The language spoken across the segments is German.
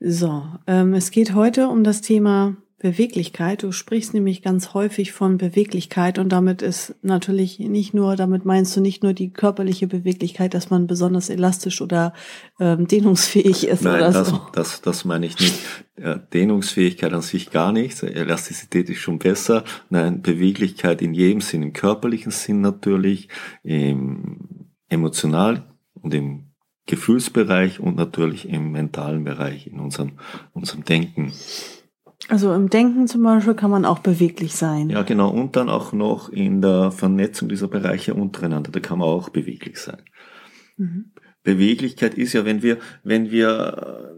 So, ähm, es geht heute um das Thema Beweglichkeit. Du sprichst nämlich ganz häufig von Beweglichkeit und damit ist natürlich nicht nur, damit meinst du nicht nur die körperliche Beweglichkeit, dass man besonders elastisch oder ähm, dehnungsfähig ist Nein, oder das, so. das, das meine ich nicht. Dehnungsfähigkeit an sich gar nicht. Elastizität ist schon besser. Nein, Beweglichkeit in jedem Sinn, im körperlichen Sinn natürlich, im emotional und im Gefühlsbereich und natürlich im mentalen Bereich, in unserem, unserem Denken. Also im Denken zum Beispiel kann man auch beweglich sein. Ja, genau. Und dann auch noch in der Vernetzung dieser Bereiche untereinander. Da kann man auch beweglich sein. Mhm. Beweglichkeit ist ja, wenn wir, wenn wir,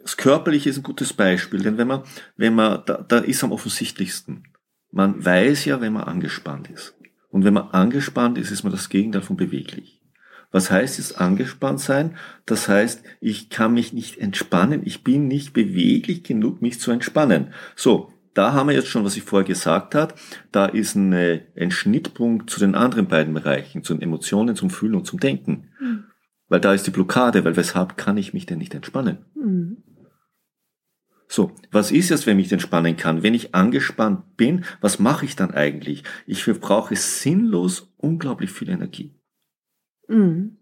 das Körperliche ist ein gutes Beispiel, denn wenn man, wenn man, da, da ist am offensichtlichsten. Man weiß ja, wenn man angespannt ist. Und wenn man angespannt ist, ist man das Gegenteil von beweglich. Was heißt es angespannt sein? Das heißt, ich kann mich nicht entspannen, ich bin nicht beweglich genug, mich zu entspannen. So, da haben wir jetzt schon, was ich vorher gesagt habe, da ist eine, ein Schnittpunkt zu den anderen beiden Bereichen, zu den Emotionen, zum Fühlen und zum Denken. Mhm. Weil da ist die Blockade, weil weshalb kann ich mich denn nicht entspannen? Mhm. So, was ist es, wenn ich mich entspannen kann? Wenn ich angespannt bin, was mache ich dann eigentlich? Ich verbrauche sinnlos unglaublich viel Energie. Mhm.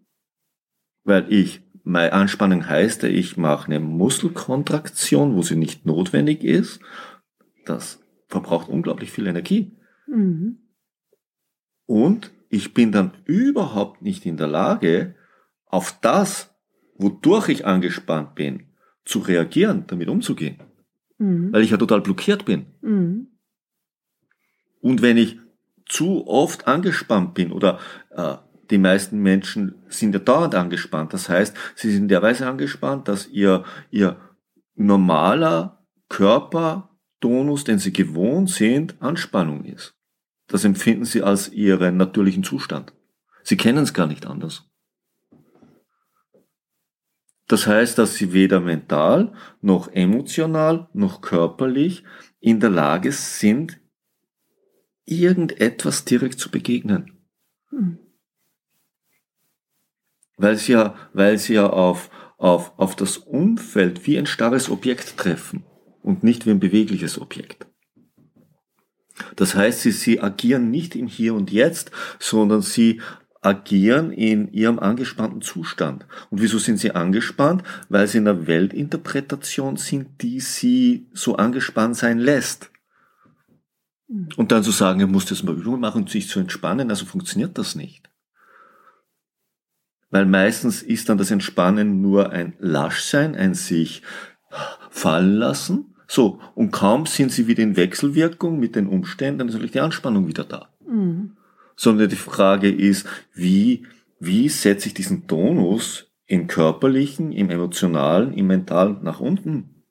Weil ich, meine Anspannung heißt, ich mache eine Muskelkontraktion, wo sie nicht notwendig ist. Das verbraucht unglaublich viel Energie. Mhm. Und ich bin dann überhaupt nicht in der Lage, auf das, wodurch ich angespannt bin, zu reagieren, damit umzugehen. Mhm. Weil ich ja total blockiert bin. Mhm. Und wenn ich zu oft angespannt bin oder äh, die meisten Menschen sind ja dauernd angespannt. Das heißt, sie sind derweise angespannt, dass ihr, ihr normaler Körpertonus, den sie gewohnt sind, Anspannung ist. Das empfinden sie als ihren natürlichen Zustand. Sie kennen es gar nicht anders. Das heißt, dass sie weder mental noch emotional noch körperlich in der Lage sind, irgendetwas direkt zu begegnen. Hm weil sie ja, weil sie ja auf, auf, auf das Umfeld wie ein starres Objekt treffen und nicht wie ein bewegliches Objekt. Das heißt, sie, sie agieren nicht im Hier und Jetzt, sondern sie agieren in ihrem angespannten Zustand. Und wieso sind sie angespannt? Weil sie in einer Weltinterpretation sind, die sie so angespannt sein lässt. Und dann zu sagen, er muss das mal Übungen machen, sich zu entspannen, also funktioniert das nicht weil meistens ist dann das Entspannen nur ein Laschsein, ein sich fallen lassen. So, und kaum sind sie wieder in Wechselwirkung mit den Umständen, dann ist natürlich die Anspannung wieder da. Mhm. Sondern die Frage ist, wie, wie setze ich diesen Tonus im körperlichen, im emotionalen, im mentalen nach unten?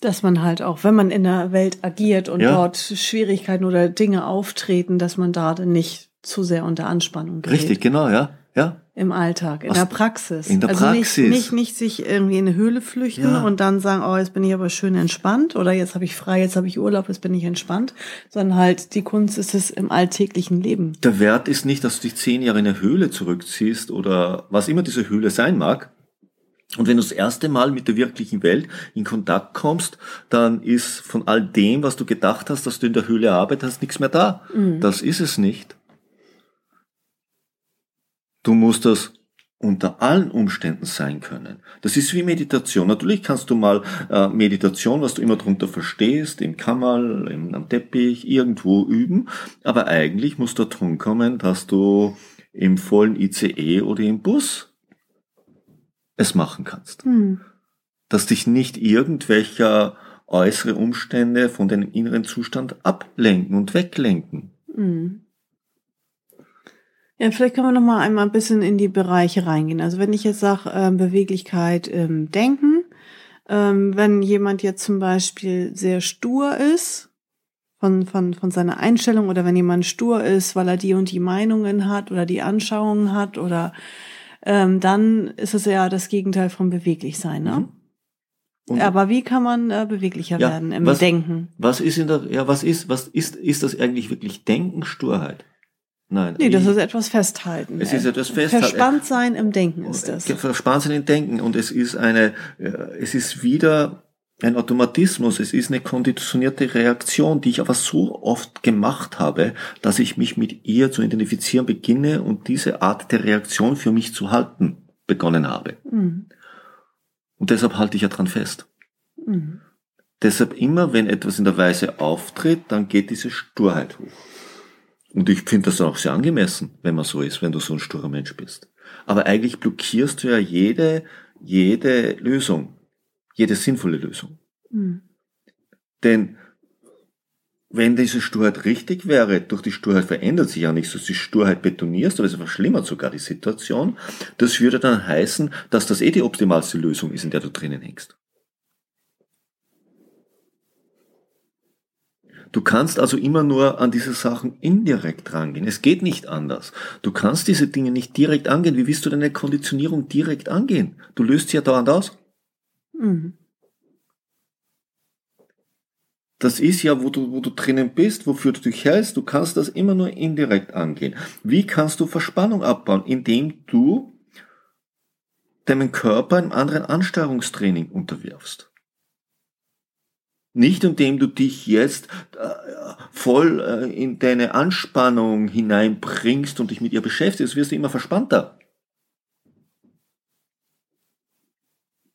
Dass man halt auch, wenn man in der Welt agiert und ja. dort Schwierigkeiten oder Dinge auftreten, dass man da dann nicht zu sehr unter Anspannung gerät. Richtig, genau, ja. Ja. Im Alltag, in Was? der Praxis. In der also Praxis. Nicht, nicht, nicht sich irgendwie in eine Höhle flüchten ja. und dann sagen, oh, jetzt bin ich aber schön entspannt oder jetzt habe ich frei, jetzt habe ich Urlaub, jetzt bin ich entspannt, sondern halt die Kunst ist es im alltäglichen Leben. Der Wert ist nicht, dass du dich zehn Jahre in eine Höhle zurückziehst oder was immer diese Höhle sein mag. Und wenn du das erste Mal mit der wirklichen Welt in Kontakt kommst, dann ist von all dem, was du gedacht hast, dass du in der Höhle arbeitest, nichts mehr da. Mhm. Das ist es nicht. Du musst das unter allen Umständen sein können. Das ist wie Meditation. Natürlich kannst du mal äh, Meditation, was du immer drunter verstehst, im Kammerl, im, am Teppich, irgendwo üben, aber eigentlich muss da drum kommen, dass du im vollen ICE oder im Bus es machen kannst. Hm. Dass dich nicht irgendwelcher äußere Umstände von deinem inneren Zustand ablenken und weglenken. Hm. Ja, vielleicht können wir noch mal einmal ein bisschen in die Bereiche reingehen. Also wenn ich jetzt sage, ähm, Beweglichkeit im Denken, ähm, wenn jemand jetzt zum Beispiel sehr stur ist, von, von, von seiner Einstellung oder wenn jemand stur ist, weil er die und die Meinungen hat oder die Anschauungen hat oder ähm, dann ist es ja das Gegenteil von beweglich sein, ne? Mhm. Und Aber wie kann man äh, beweglicher ja, werden im was, Denken? Was ist in der, ja, was ist, was ist, ist das eigentlich wirklich Denken, Sturheit? Nein. Nee, das ist etwas festhalten. Es ist etwas festhalten. Verspannt sein im Denken ist das. Verspannt sein im Denken und es ist eine, es ist wieder ein Automatismus, es ist eine konditionierte Reaktion, die ich aber so oft gemacht habe, dass ich mich mit ihr zu identifizieren beginne und diese Art der Reaktion für mich zu halten begonnen habe. Mhm. Und deshalb halte ich ja dran fest. Mhm. Deshalb immer, wenn etwas in der Weise auftritt, dann geht diese Sturheit hoch. Und ich finde das auch sehr angemessen, wenn man so ist, wenn du so ein sturer Mensch bist. Aber eigentlich blockierst du ja jede, jede Lösung, jede sinnvolle Lösung. Mhm. Denn wenn diese Sturheit richtig wäre, durch die Sturheit verändert sich ja nichts, dass du die Sturheit betonierst, aber es verschlimmert sogar die Situation, das würde dann heißen, dass das eh die optimalste Lösung ist, in der du drinnen hängst. Du kannst also immer nur an diese Sachen indirekt rangehen. Es geht nicht anders. Du kannst diese Dinge nicht direkt angehen. Wie willst du deine Konditionierung direkt angehen? Du löst sie ja dauernd aus. Mhm. Das ist ja, wo du, wo du drinnen bist, wofür du dich hältst. Du kannst das immer nur indirekt angehen. Wie kannst du Verspannung abbauen? Indem du deinem Körper einem anderen Ansteuerungstraining unterwirfst. Nicht indem du dich jetzt äh, voll äh, in deine Anspannung hineinbringst und dich mit ihr beschäftigst, wirst du immer verspannter.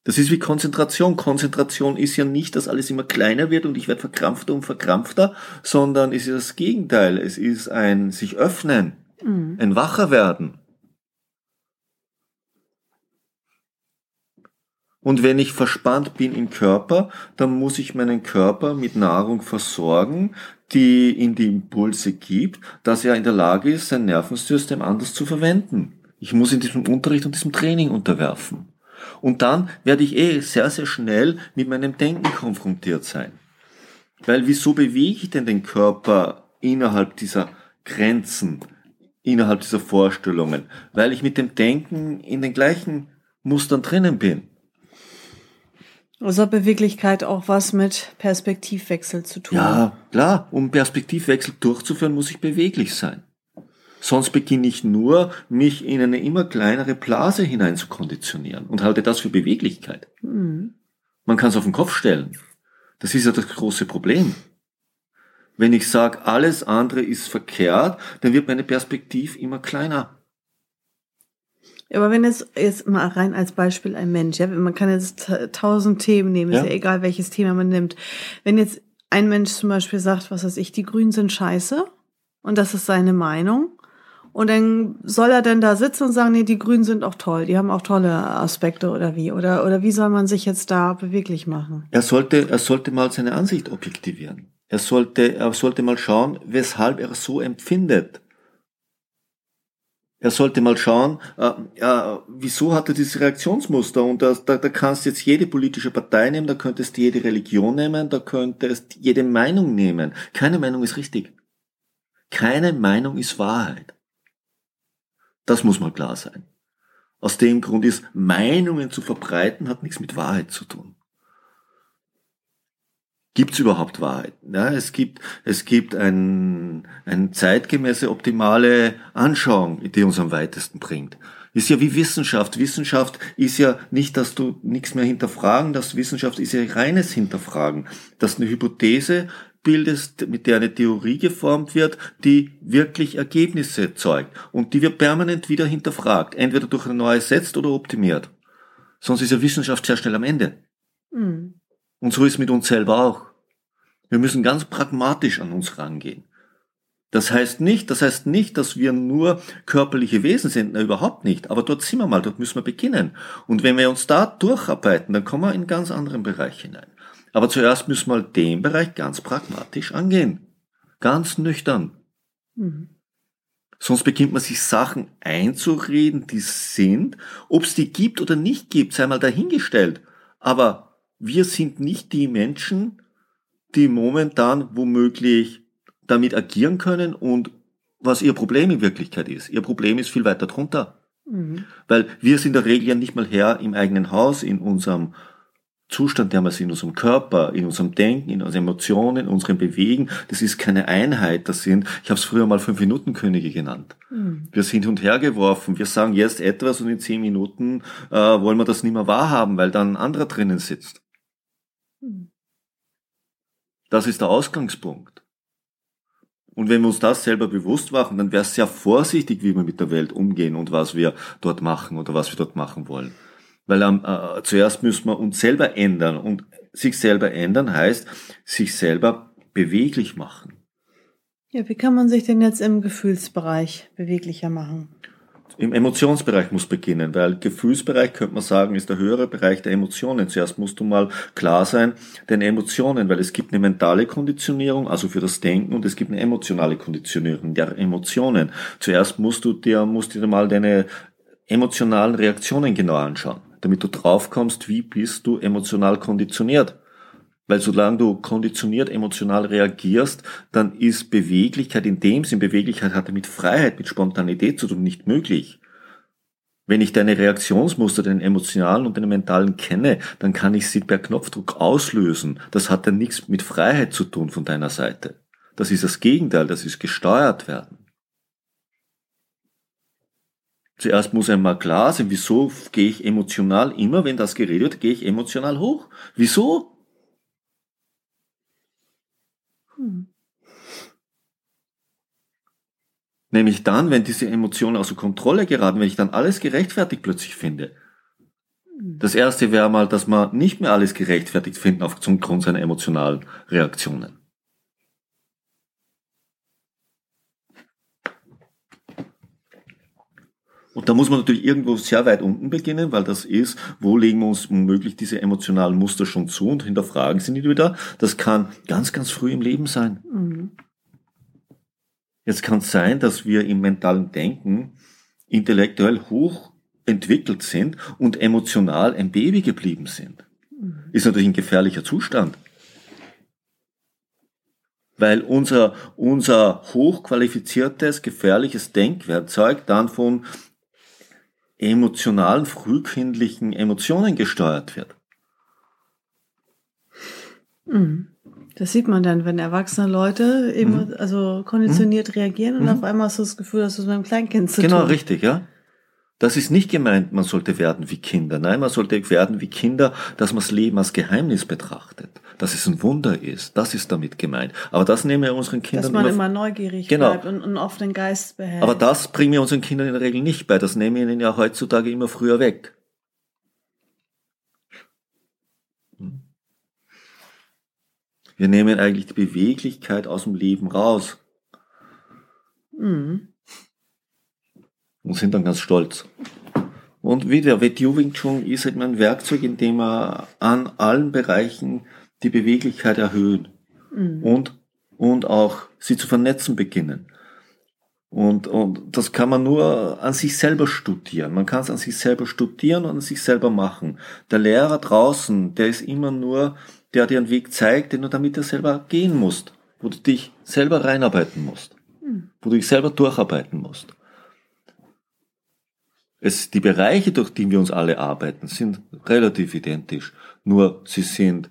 Das ist wie Konzentration. Konzentration ist ja nicht, dass alles immer kleiner wird und ich werde verkrampfter und verkrampfter, sondern es ist das Gegenteil. Es ist ein sich öffnen, mhm. ein wacher werden. Und wenn ich verspannt bin im Körper, dann muss ich meinen Körper mit Nahrung versorgen, die ihm die Impulse gibt, dass er in der Lage ist, sein Nervensystem anders zu verwenden. Ich muss in diesem Unterricht und diesem Training unterwerfen. Und dann werde ich eh sehr, sehr schnell mit meinem Denken konfrontiert sein. Weil wieso bewege ich denn den Körper innerhalb dieser Grenzen, innerhalb dieser Vorstellungen? Weil ich mit dem Denken in den gleichen Mustern drinnen bin. Also hat Beweglichkeit auch was mit Perspektivwechsel zu tun? Ja, klar. Um Perspektivwechsel durchzuführen, muss ich beweglich sein. Sonst beginne ich nur, mich in eine immer kleinere Blase hinein zu konditionieren und halte das für Beweglichkeit. Mhm. Man kann es auf den Kopf stellen. Das ist ja das große Problem. Wenn ich sage, alles andere ist verkehrt, dann wird meine Perspektive immer kleiner. Aber wenn es jetzt mal rein als Beispiel ein Mensch, ja, man kann jetzt tausend Themen nehmen, ja. ist ja egal, welches Thema man nimmt. Wenn jetzt ein Mensch zum Beispiel sagt, was weiß ich, die Grünen sind scheiße und das ist seine Meinung. Und dann soll er denn da sitzen und sagen, nee, die Grünen sind auch toll, die haben auch tolle Aspekte oder wie? Oder, oder wie soll man sich jetzt da beweglich machen? Er sollte, er sollte mal seine Ansicht objektivieren. Er sollte, er sollte mal schauen, weshalb er so empfindet. Er sollte mal schauen, äh, äh, wieso hat er dieses Reaktionsmuster? Und da, da, da kannst du jetzt jede politische Partei nehmen, da könntest du jede Religion nehmen, da könntest jede Meinung nehmen. Keine Meinung ist richtig. Keine Meinung ist Wahrheit. Das muss mal klar sein. Aus dem Grund ist, Meinungen zu verbreiten, hat nichts mit Wahrheit zu tun. Gibt es überhaupt Wahrheit? Ja, es gibt, es gibt ein, eine zeitgemäße, optimale Anschauung, die uns am weitesten bringt. Ist ja wie Wissenschaft. Wissenschaft ist ja nicht, dass du nichts mehr hinterfragen, das Wissenschaft ist ja reines Hinterfragen. Dass eine Hypothese bildest, mit der eine Theorie geformt wird, die wirklich Ergebnisse zeugt. Und die wird permanent wieder hinterfragt. Entweder durch ein neues setzt oder optimiert. Sonst ist ja Wissenschaft sehr schnell am Ende. Mhm. Und so ist mit uns selber auch. Wir müssen ganz pragmatisch an uns rangehen. Das heißt nicht, das heißt nicht, dass wir nur körperliche Wesen sind, na, überhaupt nicht. Aber dort sind wir mal, dort müssen wir beginnen. Und wenn wir uns da durcharbeiten, dann kommen wir in einen ganz anderen Bereich hinein. Aber zuerst müssen wir den Bereich ganz pragmatisch angehen. Ganz nüchtern. Mhm. Sonst beginnt man sich Sachen einzureden, die sind, ob es die gibt oder nicht gibt, sei mal dahingestellt. Aber wir sind nicht die Menschen, die momentan womöglich damit agieren können und was ihr Problem in Wirklichkeit ist. Ihr Problem ist viel weiter drunter. Mhm. Weil wir sind in der Regel ja nicht mal Herr im eigenen Haus, in unserem Zustand, der wir sind, in unserem Körper, in unserem Denken, in unseren Emotionen, in unserem Bewegen. Das ist keine Einheit, das sind, ich habe es früher mal fünf Minuten Könige genannt. Mhm. Wir sind hin und her geworfen. Wir sagen jetzt etwas und in zehn Minuten äh, wollen wir das nicht mehr wahrhaben, weil dann ein anderer drinnen sitzt. Mhm. Das ist der Ausgangspunkt. Und wenn wir uns das selber bewusst machen, dann wäre es sehr vorsichtig, wie wir mit der Welt umgehen und was wir dort machen oder was wir dort machen wollen. Weil ähm, äh, zuerst müssen wir uns selber ändern und sich selber ändern heißt, sich selber beweglich machen. Ja, wie kann man sich denn jetzt im Gefühlsbereich beweglicher machen? Im Emotionsbereich muss beginnen, weil Gefühlsbereich könnte man sagen, ist der höhere Bereich der Emotionen. Zuerst musst du mal klar sein, den Emotionen, weil es gibt eine mentale Konditionierung, also für das Denken, und es gibt eine emotionale Konditionierung der Emotionen. Zuerst musst du dir, musst dir mal deine emotionalen Reaktionen genau anschauen, damit du draufkommst, wie bist du emotional konditioniert. Weil solange du konditioniert emotional reagierst, dann ist Beweglichkeit in dem Sinn, Beweglichkeit hat mit Freiheit, mit Spontanität zu tun, nicht möglich. Wenn ich deine Reaktionsmuster, den emotionalen und den mentalen kenne, dann kann ich sie per Knopfdruck auslösen. Das hat dann nichts mit Freiheit zu tun von deiner Seite. Das ist das Gegenteil, das ist gesteuert werden. Zuerst muss einmal klar sein, wieso gehe ich emotional, immer wenn das geredet wird, gehe ich emotional hoch. Wieso? Hm. Nämlich dann, wenn diese Emotionen außer Kontrolle geraten, wenn ich dann alles gerechtfertigt plötzlich finde. Das erste wäre mal, dass man nicht mehr alles gerechtfertigt finden aufgrund seiner emotionalen Reaktionen. Und da muss man natürlich irgendwo sehr weit unten beginnen, weil das ist, wo legen wir uns möglich diese emotionalen Muster schon zu und hinterfragen sie nicht wieder. Das kann ganz, ganz früh im Leben sein. Mhm. Jetzt kann es sein, dass wir im mentalen Denken intellektuell hoch entwickelt sind und emotional ein Baby geblieben sind. Mhm. Ist natürlich ein gefährlicher Zustand. Weil unser, unser hochqualifiziertes, gefährliches Denkwerkzeug dann von emotionalen, frühkindlichen Emotionen gesteuert wird. Mhm. Das sieht man dann, wenn erwachsene Leute eben, mhm. also konditioniert mhm. reagieren und mhm. auf einmal hast du das Gefühl, dass du mit einem Kleinkind zu genau, tun. Genau, richtig, ja. Das ist nicht gemeint, man sollte werden wie Kinder. Nein, man sollte werden wie Kinder, dass man das Leben als Geheimnis betrachtet. Dass es ein Wunder ist. Das ist damit gemeint. Aber das nehmen wir unseren Kindern Dass man immer, immer neugierig genau. bleibt und einen offenen Geist behält. Aber das bringen wir unseren Kindern in der Regel nicht bei. Das nehmen wir ihnen ja heutzutage immer früher weg. Wir nehmen eigentlich die Beweglichkeit aus dem Leben raus. Mhm und sind dann ganz stolz. Und wieder, WTU Wing Chun ist halt ein Werkzeug, in dem wir an allen Bereichen die Beweglichkeit erhöhen mhm. und, und auch sie zu vernetzen beginnen. Und, und das kann man nur an sich selber studieren. Man kann es an sich selber studieren und an sich selber machen. Der Lehrer draußen, der ist immer nur, der dir einen Weg zeigt, den du damit ja selber gehen musst, wo du dich selber reinarbeiten musst, mhm. wo du dich selber durcharbeiten musst. Es, die Bereiche, durch die wir uns alle arbeiten, sind relativ identisch. Nur sie sind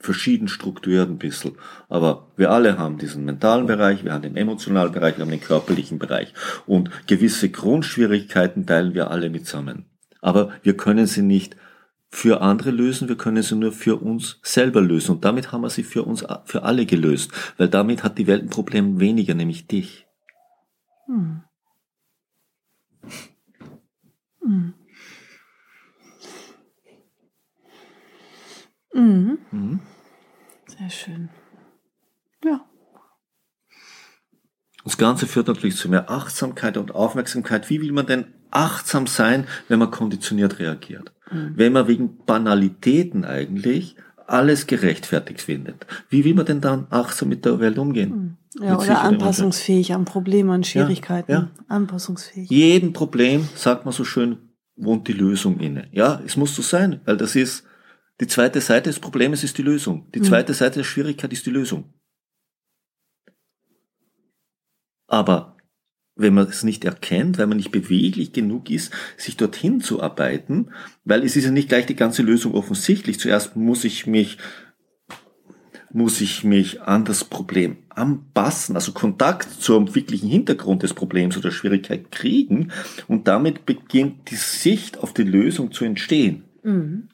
verschieden strukturiert ein bisschen. Aber wir alle haben diesen mentalen Bereich, wir haben den emotionalen Bereich, wir haben den körperlichen Bereich. Und gewisse Grundschwierigkeiten teilen wir alle mitsammen. Aber wir können sie nicht für andere lösen, wir können sie nur für uns selber lösen. Und damit haben wir sie für uns, für alle gelöst. Weil damit hat die Welt ein Problem weniger, nämlich dich. Hm. Mhm. Mhm. Sehr schön. Ja. Das Ganze führt natürlich zu mehr Achtsamkeit und Aufmerksamkeit. Wie will man denn achtsam sein, wenn man konditioniert reagiert? Mhm. Wenn man wegen Banalitäten eigentlich alles gerechtfertigt findet. Wie will man denn dann achtsam mit der Welt umgehen? Mhm. Ja, oder anpassungsfähig an Probleme, an Schwierigkeiten. Ja, ja. Anpassungsfähig. Jedem Problem, sagt man so schön, wohnt die Lösung inne. Ja, es muss so sein, weil das ist Die zweite Seite des Problems ist die Lösung. Die zweite Seite der Schwierigkeit ist die Lösung. Aber wenn man es nicht erkennt, weil man nicht beweglich genug ist, sich dorthin zu arbeiten, weil es ist ja nicht gleich die ganze Lösung offensichtlich. Zuerst muss ich mich muss ich mich an das Problem anpassen, also Kontakt zum wirklichen Hintergrund des Problems oder Schwierigkeit kriegen und damit beginnt die Sicht auf die Lösung zu entstehen. Mhm.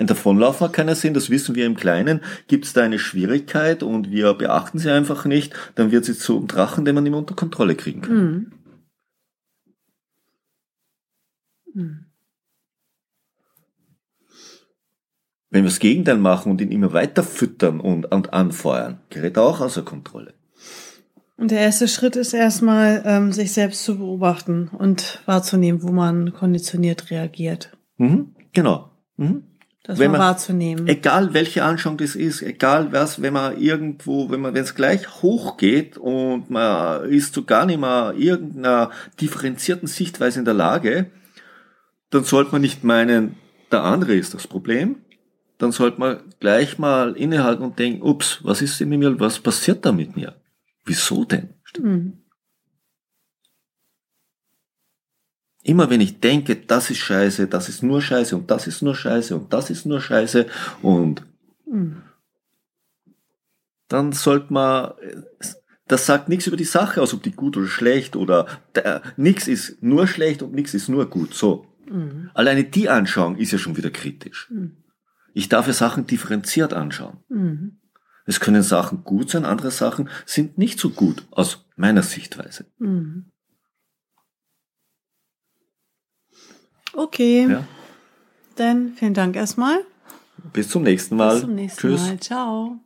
Ein Davonlaufen hat keinen Sinn, das wissen wir im Kleinen. Gibt es da eine Schwierigkeit und wir beachten sie einfach nicht, dann wird sie zu einem Drachen, den man mehr unter Kontrolle kriegen kann. Mhm. Mhm. Wenn wir das Gegenteil machen und ihn immer weiter füttern und, und anfeuern, gerät er auch außer Kontrolle. Und der erste Schritt ist erstmal, ähm, sich selbst zu beobachten und wahrzunehmen, wo man konditioniert reagiert. Mhm, genau. Mhm das wenn man, wahrzunehmen. Egal welche Anschauung das ist, egal was, wenn man irgendwo, wenn man, wenn es gleich hochgeht und man ist zu gar nicht mehr irgendeiner differenzierten Sichtweise in der Lage, dann sollte man nicht meinen, der andere ist das Problem. Dann sollte man gleich mal innehalten und denken, ups, was ist denn mit mir, was passiert da mit mir? Wieso denn? Mhm. Immer wenn ich denke, das ist scheiße, das ist nur scheiße und das ist nur scheiße und das ist nur scheiße und dann sollte man, das sagt nichts über die Sache aus, ob die gut oder schlecht oder äh, nichts ist nur schlecht und nichts ist nur gut. So. Mhm. Alleine die Anschauung ist ja schon wieder kritisch. Mhm. Ich darf ja Sachen differenziert anschauen. Es können Sachen gut sein, andere Sachen sind nicht so gut aus meiner Sichtweise. Mhm. Okay. Ja. Dann vielen Dank erstmal. Bis zum nächsten Mal. Bis zum nächsten Tschüss. Mal. Ciao.